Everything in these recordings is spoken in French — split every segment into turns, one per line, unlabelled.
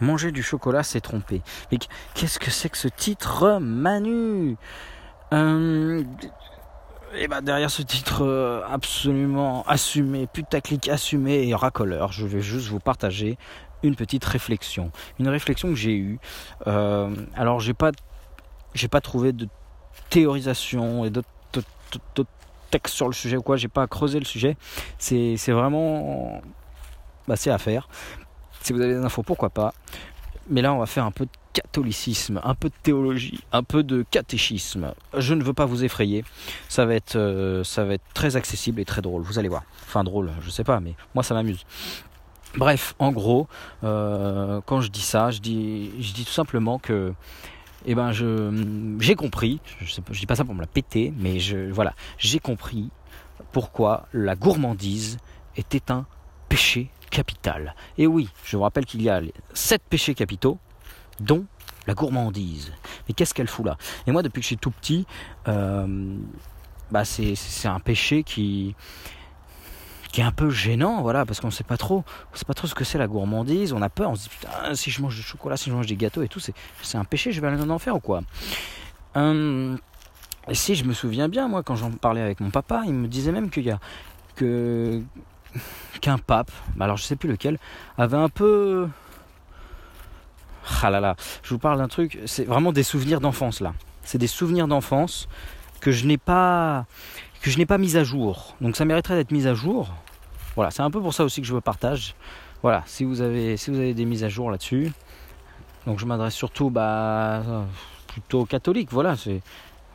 Manger du chocolat, c'est tromper. Mais qu'est-ce que c'est que ce titre, Manu? Euh, Et eh ben derrière ce titre euh, absolument assumé, putaclic assumé et racoleur, je vais juste vous partager une petite réflexion. Une réflexion que j'ai eue. Euh, alors j'ai pas, j'ai pas trouvé de théorisation et d'autres textes sur le sujet ou quoi. J'ai pas creusé le sujet. C'est vraiment, bah, c'est à faire. Si vous avez des infos, pourquoi pas. Mais là, on va faire un peu de catholicisme, un peu de théologie, un peu de catéchisme. Je ne veux pas vous effrayer. Ça va être, euh, très accessible et très drôle. Vous allez voir. Enfin, drôle, je sais pas, mais moi, ça m'amuse. Bref, en gros, euh, quand je dis ça, je dis, tout simplement que, eh ben, j'ai compris. Je, je dis pas ça pour me la péter, mais voilà, j'ai compris pourquoi la gourmandise était un péché Et oui, je vous rappelle qu'il y a sept péchés capitaux, dont la gourmandise. Mais qu'est-ce qu'elle fout là? Et moi, depuis que je suis tout petit, euh, bah c'est, un péché qui, est un peu gênant, voilà, parce qu'on ne sait pas trop, on sait pas trop ce que c'est la gourmandise. On a peur, on se dit putain, si je mange du chocolat, si je mange des gâteaux et tout, c'est, c'est un péché, je vais aller en enfer ou quoi? Euh, Et si je me souviens bien, moi, quand j'en parlais avec mon papa, il me disait même qu'il y a que qu'un pape, alors je sais plus lequel, avait un peu. Ah là là, je vous parle d'un truc, c'est vraiment des souvenirs d'enfance là. C'est des souvenirs d'enfance que je n'ai pas que je n'ai pas mis à jour. Donc ça mériterait d'être mis à jour. Voilà, c'est un peu pour ça aussi que je vous partage. Voilà, si vous avez si vous avez des mises à jour là-dessus. Donc je m'adresse surtout bah plutôt catholique, voilà, c'est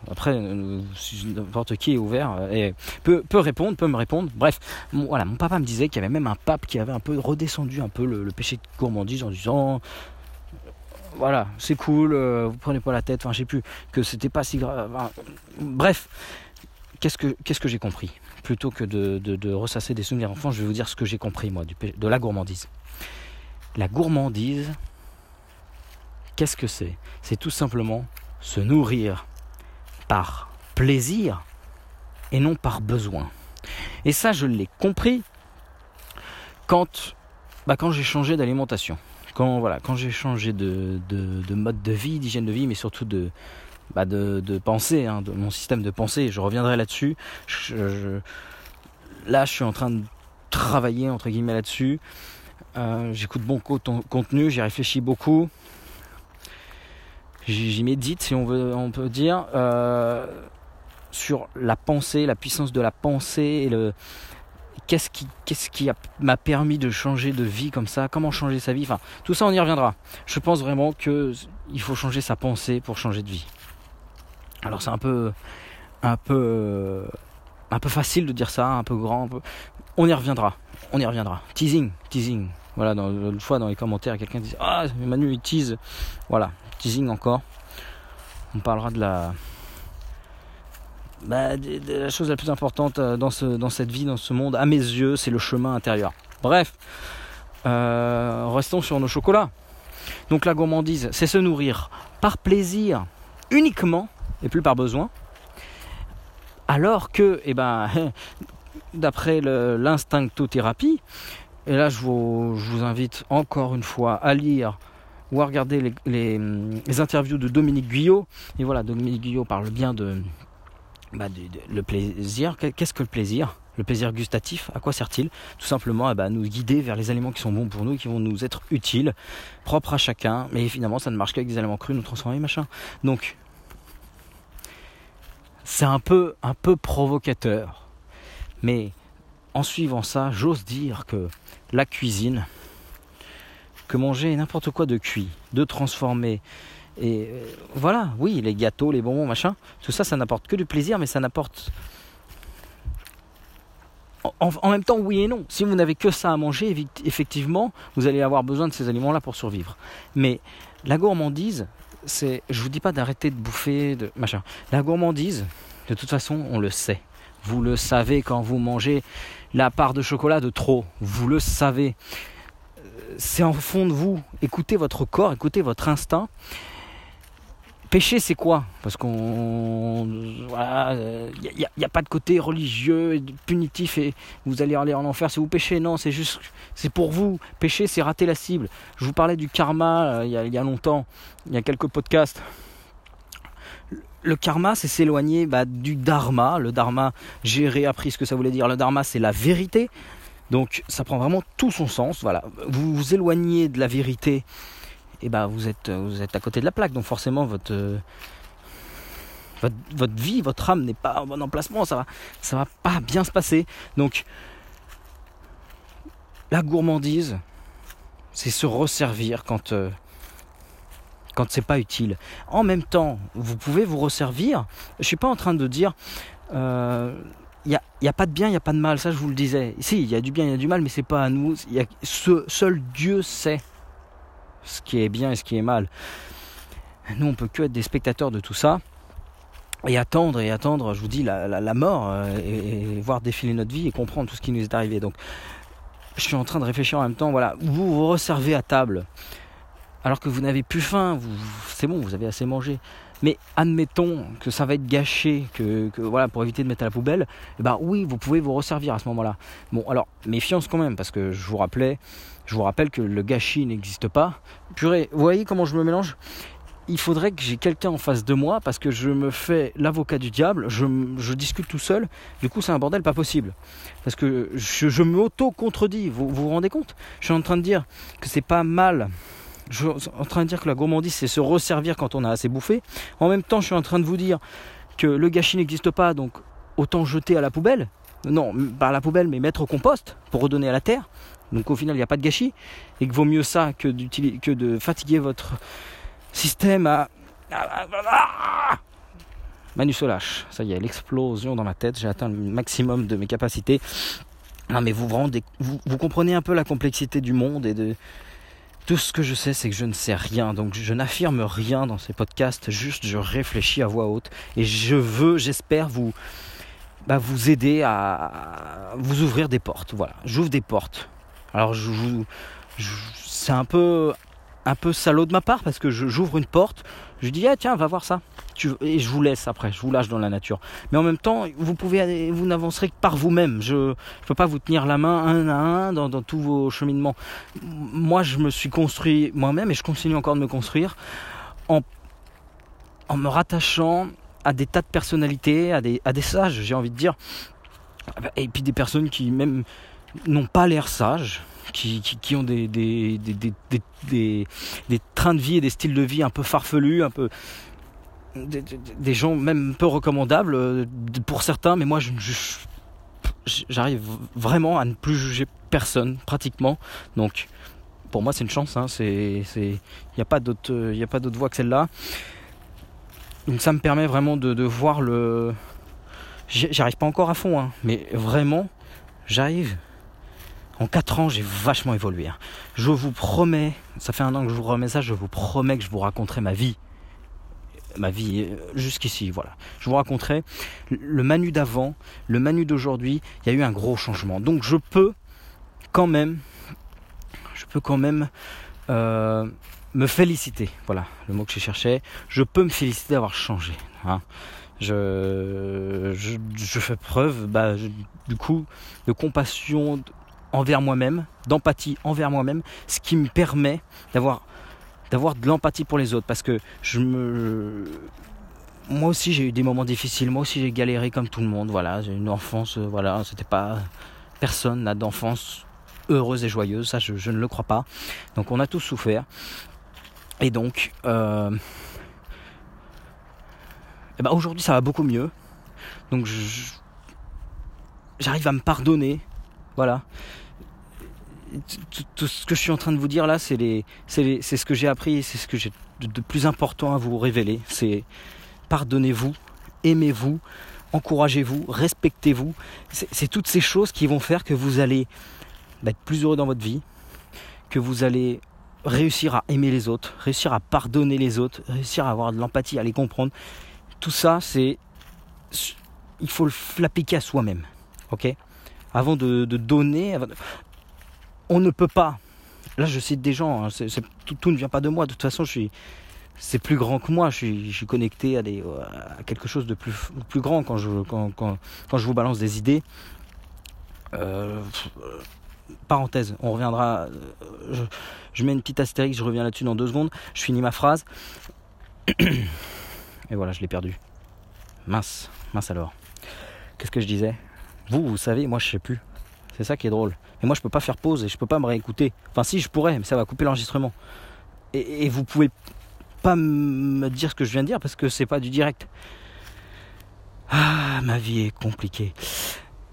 après, euh, n'importe qui est ouvert euh, peut, peut, répondre, peut me répondre. Bref, voilà, mon papa me disait qu'il y avait même un pape qui avait un peu redescendu un peu le, péché de gourmandise en disant voilà, c'est cool, euh, vous prenez pas la tête, enfin je sais plus, que c'était pas si grave. bref, qu'est-ce que, qu'est-ce que j'ai compris? Plutôt que de, ressasser des souvenirs d'enfants, je vais vous dire ce que j'ai compris moi de la gourmandise. La gourmandise, qu'est-ce que c'est? C'est tout simplement se nourrir par plaisir et non par besoin. Et ça, je l'ai compris quand, bah, quand j'ai changé d'alimentation. Quand, voilà, quand j'ai changé de, de, mode de vie, d'hygiène de vie, mais surtout de, bah de, de, pensée, hein, de mon système de pensée. Je reviendrai là-dessus. là, je suis en train de travailler entre guillemets là-dessus. Euh, j'écoute bon contenu, j'y réfléchis beaucoup j'y médite, si on veut, on peut dire, euh, sur la pensée, la puissance de la pensée et le qu'est-ce qui, qu'est-ce qui m'a permis de changer de vie comme ça, comment changer sa vie, enfin tout ça on y reviendra. Je pense vraiment que il faut changer sa pensée pour changer de vie. Alors c'est un peu, un peu, un peu facile de dire ça, un peu grand, on y reviendra, on y reviendra. Teasing, teasing. Voilà, une fois dans les commentaires, quelqu'un dit Ah, Manu il tease. Voilà, encore. On parlera de la, bah, chose la plus importante euh, dans, ce, dans cette vie, dans ce monde, à mes yeux, c'est le chemin intérieur. Bref, euh, restons sur nos chocolats. Donc la gourmandise, c'est se nourrir par plaisir uniquement et plus par besoin. Alors que, eh ben, d'après l'instinctothérapie, et là je vous invite encore une fois à lire ou à regarder les, interviews de Dominique Guyot. Et voilà, Dominique Guyot parle bien de, bah, le plaisir. Qu'est-ce que le plaisir? Le plaisir gustatif, à quoi sert-il? Tout simplement à eh bah, nous guider vers les aliments qui sont bons pour nous, qui vont nous être utiles, propres à chacun. Mais finalement, ça ne marche qu'avec des aliments crus, nous transformer, machin. Donc, c'est un peu, un peu provocateur. Mais en suivant ça, j'ose dire que la cuisine, que manger n'importe quoi de cuit, de transformé. Et euh, voilà, oui, les gâteaux, les bonbons, machin, tout ça, ça n'apporte que du plaisir, mais ça n'apporte. En, même temps, oui et non. Si vous n'avez que ça à manger, effectivement, vous allez avoir besoin de ces aliments-là pour survivre. Mais la gourmandise, c'est. Je vous dis pas d'arrêter de bouffer, de machin. La gourmandise, de toute façon, on le sait. Vous le savez quand vous mangez la part de chocolat de trop. Vous le savez c'est en fond de vous. Écoutez votre corps, écoutez votre instinct. péché, c'est quoi? Parce qu'on. Voilà, il n'y a, pas de côté religieux et punitif et vous allez aller en enfer si vous péchez. Non, c'est juste. C'est pour vous. Péché, c'est rater la cible. Je vous parlais du karma il y, y, a longtemps, il y a quelques podcasts le karma, c'est s'éloigner bah, du dharma. Le dharma, j'ai réappris ce que ça voulait dire. Le dharma, c'est la vérité. Donc, ça prend vraiment tout son sens. Voilà, vous vous éloignez de la vérité, et bah vous êtes vous êtes à côté de la plaque. Donc forcément, votre votre, vie, votre âme n'est pas en bon emplacement. Ça va va pas bien se passer. Donc, la gourmandise, c'est se resservir quand euh, quand c'est pas utile. En même temps, vous pouvez vous resservir. Je suis pas en train de dire il n'y a, pas de bien, il n'y a pas de mal, ça je vous le disais. Si, il y a du bien, il y a du mal, mais c'est pas à nous. Seul Dieu sait ce qui est bien et ce qui est mal. Nous, on peut que être des spectateurs de tout ça et attendre et attendre, je vous dis, la, mort euh, et, voir défiler notre vie et comprendre tout ce qui nous est arrivé. Donc, je suis en train de réfléchir en même temps. Voilà, vous vous resservez à table alors que vous n'avez plus faim, c'est bon, vous avez assez mangé. Mais admettons que ça va être gâché, que, voilà, pour éviter de mettre à la poubelle, eh ben oui, vous pouvez vous resservir à ce moment-là. Bon, alors méfiance quand même, parce que je vous rappelais, je vous rappelle que le gâchis n'existe pas. Purée, vous voyez comment je me mélange? Il faudrait que j'ai quelqu'un en face de moi parce que je me fais l'avocat du diable, je, discute tout seul, du coup c'est un bordel pas possible. Parce que je, m'auto-contredis, vous vous rendez compte? Je suis en train de dire que c'est pas mal je suis en train de dire que la gourmandise, c'est se resservir quand on a assez bouffé. En même temps, je suis en train de vous dire que le gâchis n'existe pas, donc autant jeter à la poubelle. Non, pas à la poubelle, mais mettre au compost pour redonner à la terre. Donc au final, il n'y a pas de gâchis. Et que vaut mieux ça que, que de fatiguer votre système à... Manu Solache, ça y est, l'explosion dans ma tête, j'ai atteint le maximum de mes capacités. Non mais vous, vous, vous comprenez un peu la complexité du monde et de, tout ce que je sais, c'est que je ne sais rien. Donc je n'affirme rien dans ces podcasts, juste je réfléchis à voix haute. Et je veux, j'espère, vous, bah, vous aider à vous ouvrir des portes. Voilà, j'ouvre des portes. Alors je, c'est un peu, un peu salaud de ma part parce que j'ouvre une porte, je dis ah tiens va voir ça et je vous laisse après, je vous lâche dans la nature. Mais en même temps, vous pouvez, vous n'avancerez que par vous-même. Je ne peux pas vous tenir la main un à un dans, tous vos cheminements. Moi, je me suis construit moi-même et je continue encore de me construire en, en me rattachant à des tas de personnalités, à des, à des sages, j'ai envie de dire. Et puis des personnes qui même n'ont pas l'air sages, qui, ont des des, trains de vie et des styles de vie un peu farfelus, un peu des, gens même peu recommandables euh, pour certains, mais moi je, j'arrive vraiment à ne plus juger personne pratiquement. Donc pour moi c'est une chance, hein, il n'y a pas d'autre il a pas d'autre voie que celle-là. Donc ça me permet vraiment de, voir le j'arrive pas encore à fond hein, mais vraiment j'arrive en 4 ans, j'ai vachement évolué. Hein. Je vous promets, ça fait un an que je vous remets ça, je vous promets que je vous raconterai ma vie ma vie euh, jusqu'ici. Voilà. Je vous raconterai le Manu d'avant, le Manu d'aujourd'hui. Il y a eu un gros changement. Donc je peux quand même, euh, me féliciter. Voilà le mot que je cherchais. Je peux me féliciter d'avoir changé. Hein. Je, je, fais preuve, bah, du coup, de compassion envers moi-même, d'empathie envers moi-même, ce qui me permet d'avoir d'avoir de l'empathie pour les autres parce que je me moi aussi j'ai eu des moments difficiles, moi aussi j'ai galéré comme tout le monde, voilà, j'ai une enfance, euh, voilà, c'était pas personne n'a d'enfance heureuse et joyeuse, ça je, ne le crois pas. Donc on a tous souffert. Et donc euh, eh ben aujourd'hui ça va beaucoup mieux. Donc j'arrive à me pardonner, voilà tout, ce que je suis en train de vous dire là, c'est ce que j'ai appris, c'est ce que j'ai de, plus important à vous révéler. C'est pardonnez-vous, aimez-vous, encouragez-vous, respectez-vous. C'est toutes ces choses qui vont faire que vous allez être plus heureux dans votre vie, que vous allez réussir à aimer les autres, réussir à pardonner les autres, réussir à avoir de l'empathie, à les comprendre. Tout ça, c'est il faut l'appliquer à soi-même, ok? Avant de donner, on ne peut pas. Là, je cite des gens, hein, tout, ne vient pas de moi. De toute façon, je suis, c'est plus grand que moi. Je suis, connecté à, quelque chose de plus, grand quand je, vous balance des idées. Euh, parenthèse, on reviendra. Je, je, mets une petite astérix, je reviens là-dessus dans deux secondes. Je finis ma phrase. Et voilà, je l'ai perdu. Mince, mince alors. Qu'est-ce que je disais? Vous, vous savez, moi je sais plus. C'est ça qui est drôle. Mais moi je peux pas faire pause et je peux pas me réécouter. Enfin si je pourrais, mais ça va couper l'enregistrement. Et, et, vous pouvez pas me dire ce que je viens de dire parce que c'est pas du direct. Ah, ma vie est compliquée.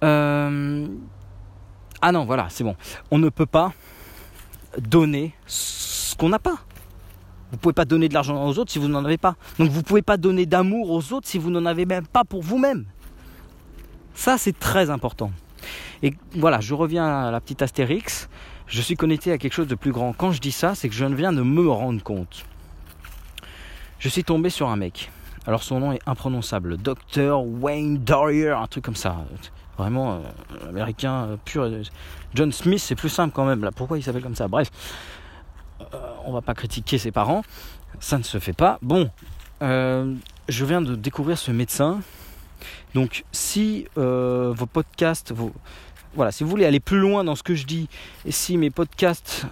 Euh... Ah non, voilà, c'est bon. On ne peut pas donner ce qu'on n'a pas. Vous pouvez pas donner de l'argent aux autres si vous n'en avez pas. Donc vous ne pouvez pas donner d'amour aux autres si vous n'en avez même pas pour vous-même. Ça, c'est très important. Et voilà, je reviens à la petite astérix. Je suis connecté à quelque chose de plus grand. Quand je dis ça, c'est que je viens de me rendre compte. Je suis tombé sur un mec. Alors son nom est imprononçable. Dr. Wayne Dorier, un truc comme ça. Vraiment euh, américain euh, pur. John Smith, c'est plus simple quand même. Là. Pourquoi il s'appelle comme ça? Bref. Euh, on va pas critiquer ses parents, ça ne se fait pas. Bon, je viens de découvrir ce médecin. Donc, si euh, vos podcasts, voilà, si vous voulez aller plus loin dans ce que je dis, et si mes podcasts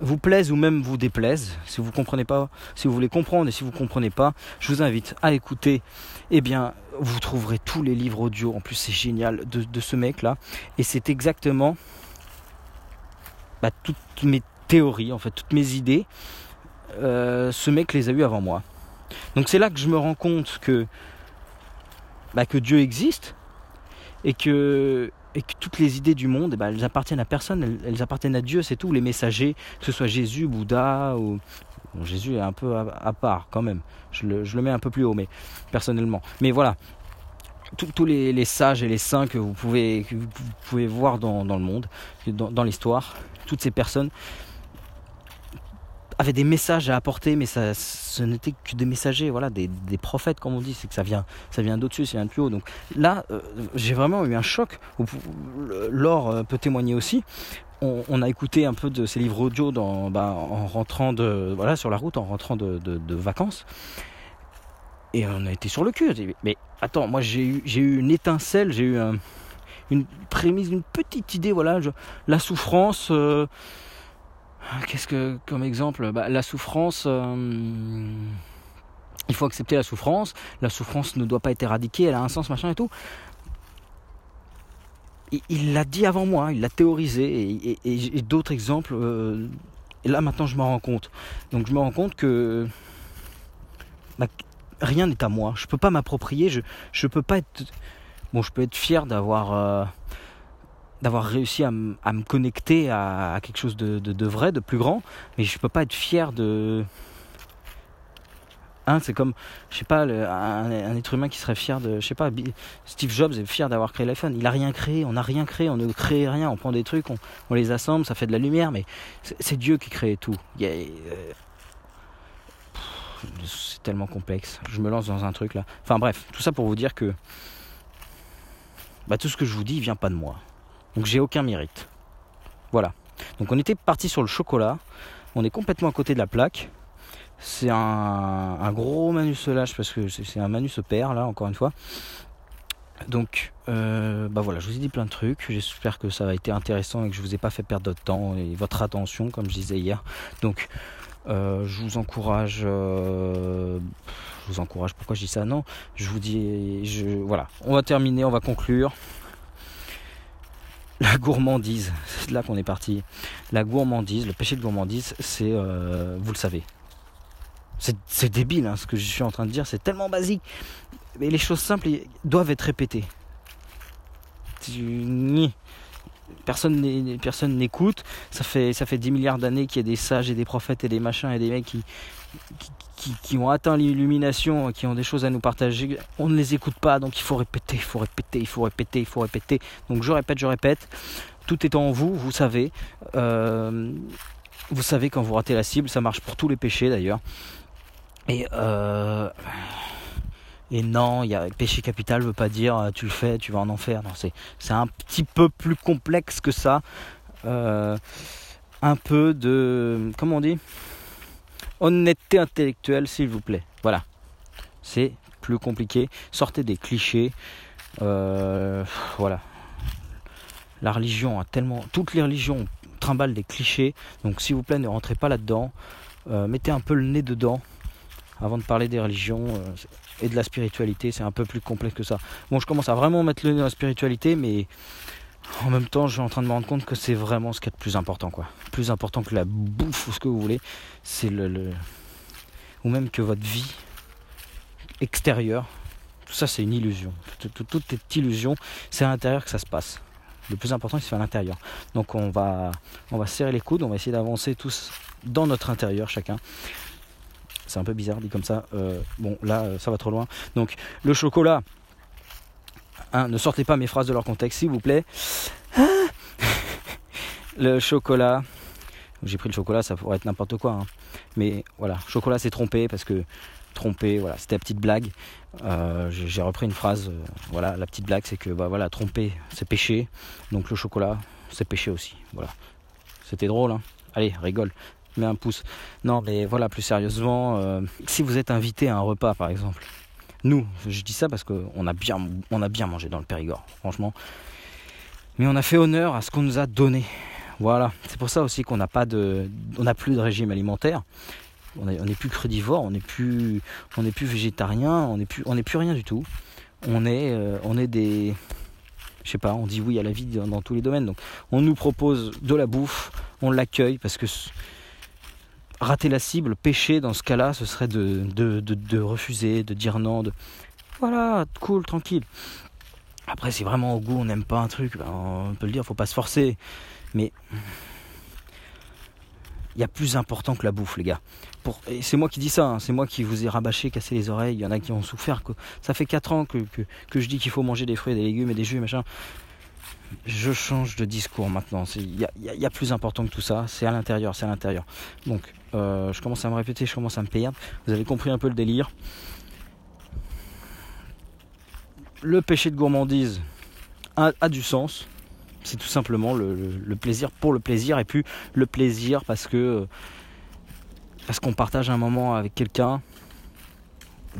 vous plaisent ou même vous déplaisent, si vous comprenez pas, si vous voulez comprendre et si vous comprenez pas, je vous invite à écouter. Eh bien, vous trouverez tous les livres audio. En plus, c'est génial de, de ce mec là, et c'est exactement bah, toutes mes théories, en fait, toutes mes idées, euh, ce mec les a eues avant moi. Donc c'est là que je me rends compte que, bah, Dieu existe et que, toutes les idées du monde, bah, elles appartiennent à personne, elles, appartiennent à Dieu, c'est tout, les messagers, que ce soit Jésus, Bouddha ou... Jésus est un peu à, part quand même, je le, mets un peu plus haut, mais personnellement. Mais voilà, tous les, sages et les saints que vous pouvez, voir dans, le monde, dans l'histoire, toutes ces personnes avaient des messages à apporter, mais ça, ce n'était que des messagers, voilà, des, prophètes, comme on dit, c'est que ça vient, ça vient d'au-dessus, ça vient de plus haut. Donc là, euh, j'ai vraiment eu un choc. Laure euh, peut témoigner aussi. On, a écouté un peu de ces livres audio bah, en rentrant voilà, sur la route, en rentrant de, vacances. Et on a été sur le cul. Mais attends, moi j'ai eu, j'ai eu une étincelle, j'ai eu un, une prémisse, une petite idée, voilà, la souffrance. Euh, Qu'est-ce que, comme exemple, bah, la souffrance. Euh, il faut accepter la souffrance. La souffrance ne doit pas être éradiquée. Elle a un sens, machin et tout. Il l'a dit avant moi, il l'a théorisé et, d'autres exemples. Euh, et là maintenant, je m'en rends compte. Donc je me rends compte que bah, rien n'est à moi. Je peux pas m'approprier. Je je peux pas être bon. Je peux être fier d'avoir euh, d'avoir réussi à, me connecter à, quelque chose de, vrai, de plus grand, mais je peux pas être fier de. Hein, c'est comme, je sais pas, un, être humain qui serait fier de, je sais pas, Steve Jobs est fier d'avoir créé l'iPhone. Il a rien créé, on n'a rien créé, on ne crée rien, on prend des trucs, on, les assemble, ça fait de la lumière, mais c'est Dieu qui crée tout. Euh, c'est tellement complexe. Je me lance dans un truc là. Enfin bref, tout ça pour vous dire que bah, tout ce que je vous dis vient pas de moi. Donc j'ai aucun mérite. Voilà. Donc on était parti sur le chocolat. On est complètement à côté de la plaque. C'est un, gros manus parce que c'est un manus père là, encore une fois. Donc euh, bah voilà, je vous ai dit plein de trucs. J'espère que ça a été intéressant et que je vous ai pas fait perdre votre temps et votre attention, comme je disais hier. Donc euh, je vous encourage. Euh, je vous encourage. Pourquoi je dis ça? Non. Je vous dis. Voilà. On va terminer. On va conclure. La gourmandise, c'est là qu'on est parti. La gourmandise, le péché de gourmandise, c'est, euh, vous le savez, c'est débile hein, ce que je suis en train de dire, c'est tellement basique. Mais les choses simples doivent être répétées. Personne personne n'écoute. Ça fait ça fait 10 milliards d'années qu'il y a des sages et des prophètes et des machins et des mecs qui, qui, ont atteint l'illumination, qui ont des choses à nous partager, on ne les écoute pas, donc il faut répéter, il faut répéter, il faut répéter, il faut répéter. Donc je répète, je répète, tout est en vous, vous savez. Euh, vous savez quand vous ratez la cible, ça marche pour tous les péchés d'ailleurs. Et, euh, non, y a, péché capital veut pas dire euh, tu le fais, tu vas en enfer. Non, c'est, c'est un petit peu plus complexe que ça. Un peu de. Comment on dit? Honnêteté intellectuelle, s'il vous plaît. Voilà. C'est plus compliqué. Sortez des clichés. Euh, voilà. La religion a tellement. Toutes les religions trimballent des clichés. Donc, s'il vous plaît, ne rentrez pas là-dedans. Euh, mettez un peu le nez dedans avant de parler des religions euh, et de la spiritualité. C'est un peu plus complexe que ça. Bon, je commence à vraiment mettre le nez dans la spiritualité, mais en même temps, je suis en train de me rendre compte que c'est vraiment ce qui est le plus important, quoi. Plus important que la bouffe ou ce que vous voulez, c'est le, ou même que votre vie extérieure. Tout ça, c'est une illusion. Toute est illusion, c'est à l'intérieur que ça se passe. Le plus important, c'est à l'intérieur. Donc, on va, on va serrer les coudes, on va essayer d'avancer tous dans notre intérieur, chacun. C'est un peu bizarre dit comme ça. Euh, bon, là, euh, ça va trop loin. Donc, le chocolat, Hein, ne sortez pas mes phrases de leur contexte, s'il vous plaît. le chocolat. J'ai pris le chocolat, ça pourrait être n'importe quoi. Hein. Mais voilà, chocolat c'est trompé parce que trompé, voilà, c'était la petite blague. Euh, j'ai repris une phrase, euh, voilà, la petite blague c'est que bah, voilà, tromper c'est péché, donc le chocolat c'est péché aussi. Voilà, c'était drôle, hein. Allez, rigole, mets un pouce. Non, mais voilà, plus sérieusement, euh, si vous êtes invité à un repas par exemple, nous, je dis ça parce qu'on a bien, on a bien mangé dans le Périgord, franchement. Mais on a fait honneur à ce qu'on nous a donné. Voilà, c'est pour ça aussi qu'on n'a pas de, on n'a plus de régime alimentaire. On n'est plus crudivore, on n'est plus, on n'est plus végétarien, on n'est plus, on n'est plus rien du tout. On est, euh, on est des, je sais pas, on dit oui à la vie dans, dans tous les domaines. Donc, on nous propose de la bouffe, on l'accueille parce que rater la cible, pécher dans ce cas-là, ce serait de, refuser, de dire non, de voilà, cool, tranquille. Après, si vraiment au goût on n'aime pas un truc, ben, on peut le dire, faut pas se forcer. Mais il y a plus important que la bouffe, les gars. Pour... c'est moi qui dis ça, hein. c'est moi qui vous ai rabâché, cassé les oreilles. Il y en a qui ont souffert. Ça fait 4 ans que, que je dis qu'il faut manger des fruits, des légumes et des jus, machin je change de discours maintenant. Il y, a, plus important que tout ça. C'est à l'intérieur, c'est à l'intérieur. Donc, euh, je commence à me répéter, je commence à me perdre. Vous avez compris un peu le délire. Le péché de gourmandise a, du sens. C'est tout simplement le, plaisir pour le plaisir et puis le plaisir parce que parce qu'on partage un moment avec quelqu'un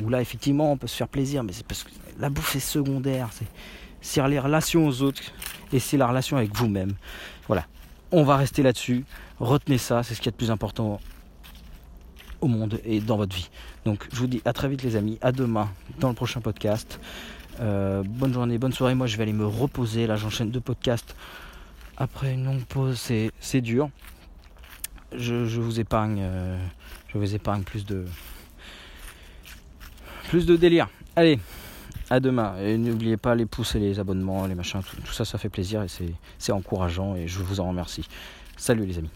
où là effectivement on peut se faire plaisir, mais c'est parce que la bouffe est secondaire. Les relations aux autres et c'est la relation avec vous-même. Voilà. On va rester là-dessus. Retenez ça, c'est ce qui est le plus important au monde et dans votre vie. Donc je vous dis à très vite les amis, à demain dans le prochain podcast. Euh, bonne journée, bonne soirée. Moi je vais aller me reposer. Là j'enchaîne deux podcasts. Après une longue pause, c'est dur. Je, vous épargne, euh, je vous épargne plus de plus de délire. Allez, à demain. Et n'oubliez pas les pouces et les abonnements, les machins, tout, tout ça, ça fait plaisir et c'est encourageant et je vous en remercie. Salut les amis.